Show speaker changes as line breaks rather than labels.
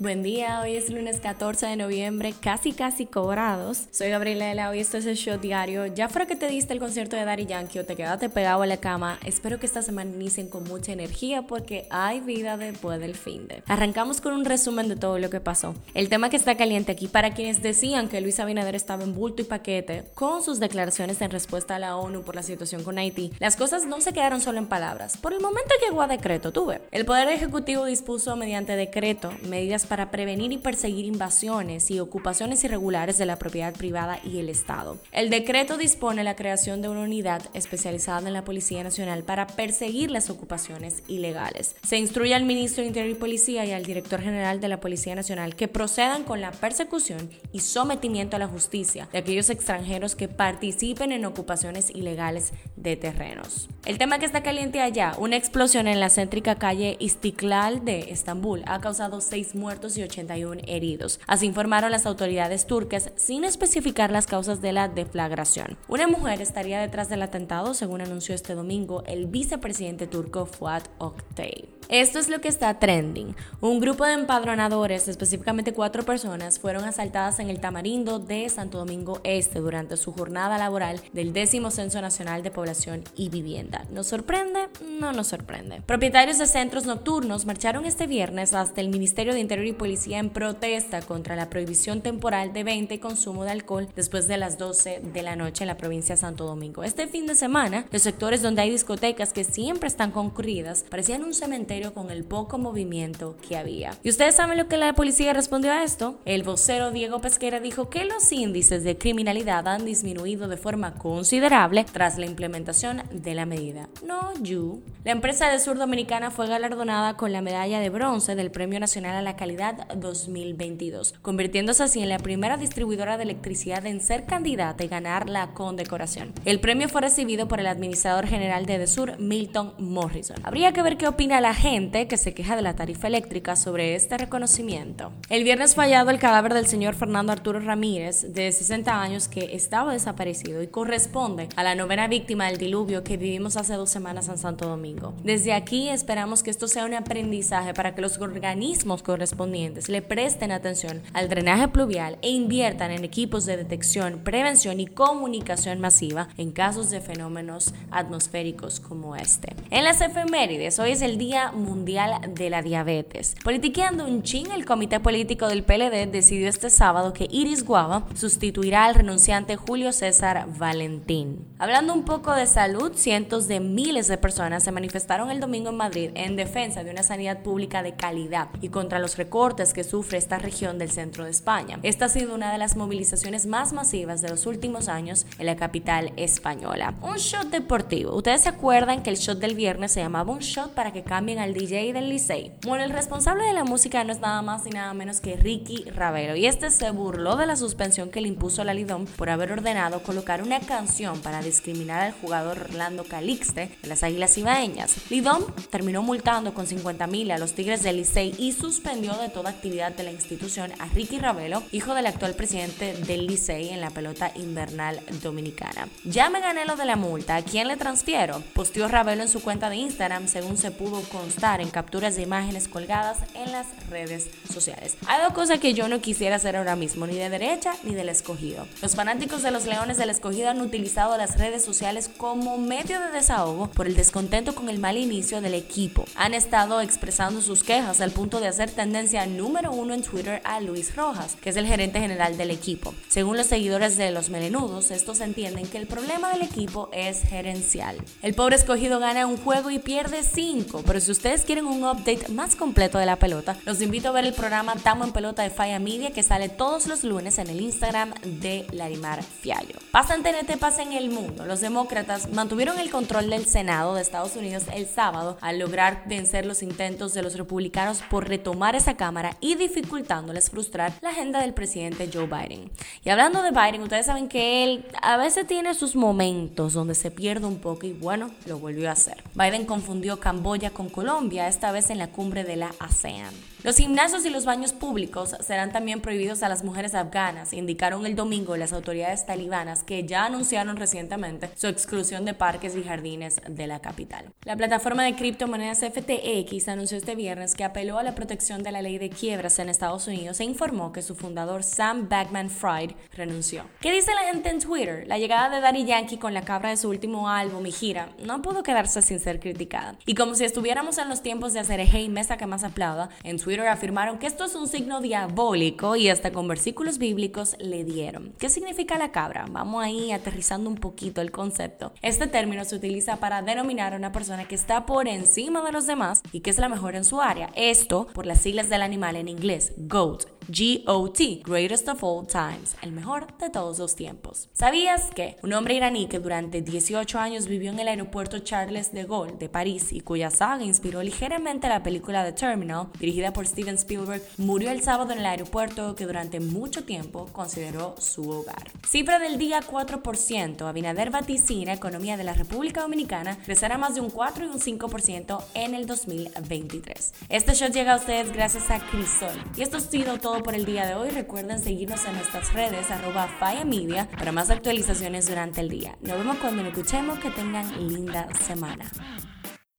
Buen día, hoy es lunes 14 de noviembre, casi casi cobrados. Soy Gabriela hoy esto es el show diario. Ya fuera que te diste el concierto de Daddy Yankee o te quedaste pegado a la cama, espero que esta semana inicien con mucha energía porque hay vida después del fin de. Arrancamos con un resumen de todo lo que pasó. El tema que está caliente aquí para quienes decían que Luis Abinader estaba en bulto y paquete con sus declaraciones en respuesta a la ONU por la situación con Haití, las cosas no se quedaron solo en palabras. Por el momento llegó a decreto, tuve. El Poder Ejecutivo dispuso mediante decreto medidas para prevenir y perseguir invasiones y ocupaciones irregulares de la propiedad privada y el Estado. El decreto dispone la creación de una unidad especializada en la Policía Nacional para perseguir las ocupaciones ilegales. Se instruye al ministro de Interior y Policía y al director general de la Policía Nacional que procedan con la persecución y sometimiento a la justicia de aquellos extranjeros que participen en ocupaciones ilegales de terrenos. El tema que está caliente allá, una explosión en la céntrica calle Istiklal de Estambul ha causado seis muertos y 81 heridos. Así informaron las autoridades turcas sin especificar las causas de la deflagración. Una mujer estaría detrás del atentado, según anunció este domingo el vicepresidente turco Fuat Oktay. Esto es lo que está trending. Un grupo de empadronadores, específicamente cuatro personas, fueron asaltadas en el Tamarindo de Santo Domingo Este durante su jornada laboral del décimo Censo Nacional de Población y Vivienda. ¿Nos sorprende? No nos sorprende. Propietarios de centros nocturnos marcharon este viernes hasta el Ministerio de Interior y Policía en protesta contra la prohibición temporal de venta y consumo de alcohol después de las 12 de la noche en la provincia de Santo Domingo. Este fin de semana, los sectores donde hay discotecas que siempre están concurridas parecían un cementerio con el poco movimiento que había. ¿Y ustedes saben lo que la policía respondió a esto? El vocero Diego Pesquera dijo que los índices de criminalidad han disminuido de forma considerable tras la implementación de la medida. No, you. La empresa de Sur Dominicana fue galardonada con la medalla de bronce del Premio Nacional a la Calidad 2022, convirtiéndose así en la primera distribuidora de electricidad en ser candidata y ganar la condecoración. El premio fue recibido por el administrador general de Desur, Milton Morrison. Habría que ver qué opina la gente que se queja de la tarifa eléctrica sobre este reconocimiento. El viernes fallado el cadáver del señor Fernando Arturo Ramírez, de 60 años, que estaba desaparecido y corresponde a la novena víctima del diluvio que vivimos hace dos semanas en Santo Domingo. Desde aquí esperamos que esto sea un aprendizaje para que los organismos correspondientes le presten atención al drenaje pluvial e inviertan en equipos de detección, prevención y comunicación masiva en casos de fenómenos atmosféricos como este. En las efemérides, hoy es el Día Mundial de la Diabetes. Politiqueando un chin, el comité político del PLD decidió este sábado que Iris Guava sustituirá al renunciante Julio César Valentín. Hablando un poco de salud, cientos de miles de personas se manifestaron el domingo en Madrid en defensa de una sanidad pública de calidad y contra los recortes que sufre esta región del centro de España. Esta ha sido una de las movilizaciones más masivas de los últimos años en la capital española. Un shot deportivo. Ustedes se acuerdan que el shot del viernes se llamaba un shot para que cambien al DJ del Licey. Bueno, el responsable de la música no es nada más ni nada menos que Ricky Ravelo y este se burló de la suspensión que le impuso la Lidón por haber ordenado colocar una canción para discriminar al jugador Orlando Calixte de las Águilas Ibaeñas. Lidón terminó multando con 50 mil a los Tigres del Licey y suspendió de toda actividad de la institución a Ricky Ravelo, hijo del actual presidente del Licey en la pelota invernal dominicana. Ya me gané lo de la multa, ¿a quién le transfiero? Posteó Ravelo en su cuenta de Instagram según se pudo constar en capturas de imágenes colgadas en las redes sociales. Hay dos cosas que yo no quisiera hacer ahora mismo, ni de derecha ni del escogido. Los fanáticos de los Leones del Escogido han utilizado las redes sociales como medio de desahogo por el descontento con el mal inicio del equipo. Han estado expresando sus quejas al punto de hacer tendencia número uno en Twitter a Luis Rojas, que es el gerente general del equipo. Según los seguidores de los melenudos, estos entienden que el problema del equipo es gerencial. El pobre escogido gana un juego y pierde cinco, pero si usted ustedes quieren un update más completo de la pelota, los invito a ver el programa Tamo en Pelota de Falla Media que sale todos los lunes en el Instagram de Larimar Fiallo. Pasa en TNT, pasa en el mundo. Los demócratas mantuvieron el control del Senado de Estados Unidos el sábado al lograr vencer los intentos de los republicanos por retomar esa Cámara y dificultándoles frustrar la agenda del presidente Joe Biden. Y hablando de Biden, ustedes saben que él a veces tiene sus momentos donde se pierde un poco y bueno, lo volvió a hacer. Biden confundió Camboya con Colombia Colombia, esta vez en la cumbre de la ASEAN. Los gimnasios y los baños públicos serán también prohibidos a las mujeres afganas, indicaron el domingo las autoridades talibanas que ya anunciaron recientemente su exclusión de parques y jardines de la capital. La plataforma de criptomonedas FTX anunció este viernes que apeló a la protección de la ley de quiebras en Estados Unidos e informó que su fundador Sam Backman-Fried renunció. ¿Qué dice la gente en Twitter? La llegada de Daddy Yankee con la cabra de su último álbum y gira no pudo quedarse sin ser criticada. Y como si estuviéramos en los tiempos de hacer eje y mesa que más aplauda, en Twitter Afirmaron que esto es un signo diabólico y hasta con versículos bíblicos le dieron. ¿Qué significa la cabra? Vamos ahí aterrizando un poquito el concepto. Este término se utiliza para denominar a una persona que está por encima de los demás y que es la mejor en su área. Esto por las siglas del animal en inglés, GOAT GOT, Greatest of All Times, el mejor de todos los tiempos. ¿Sabías que un hombre iraní que durante 18 años vivió en el aeropuerto Charles de Gaulle de París y cuya saga inspiró ligeramente la película The Terminal, dirigida por Steven Spielberg, murió el sábado en el aeropuerto que durante mucho tiempo consideró su hogar? Cifra del día 4%. Abinader vaticina economía de la República Dominicana crecerá más de un 4 y un 5% en el 2023. Este show llega a ustedes gracias a Crisol. Y esto ha sido todo por el día de hoy. Recuerden seguirnos en nuestras redes arroba Media para más actualizaciones durante el día. Nos vemos cuando nos escuchemos. Que tengan linda semana.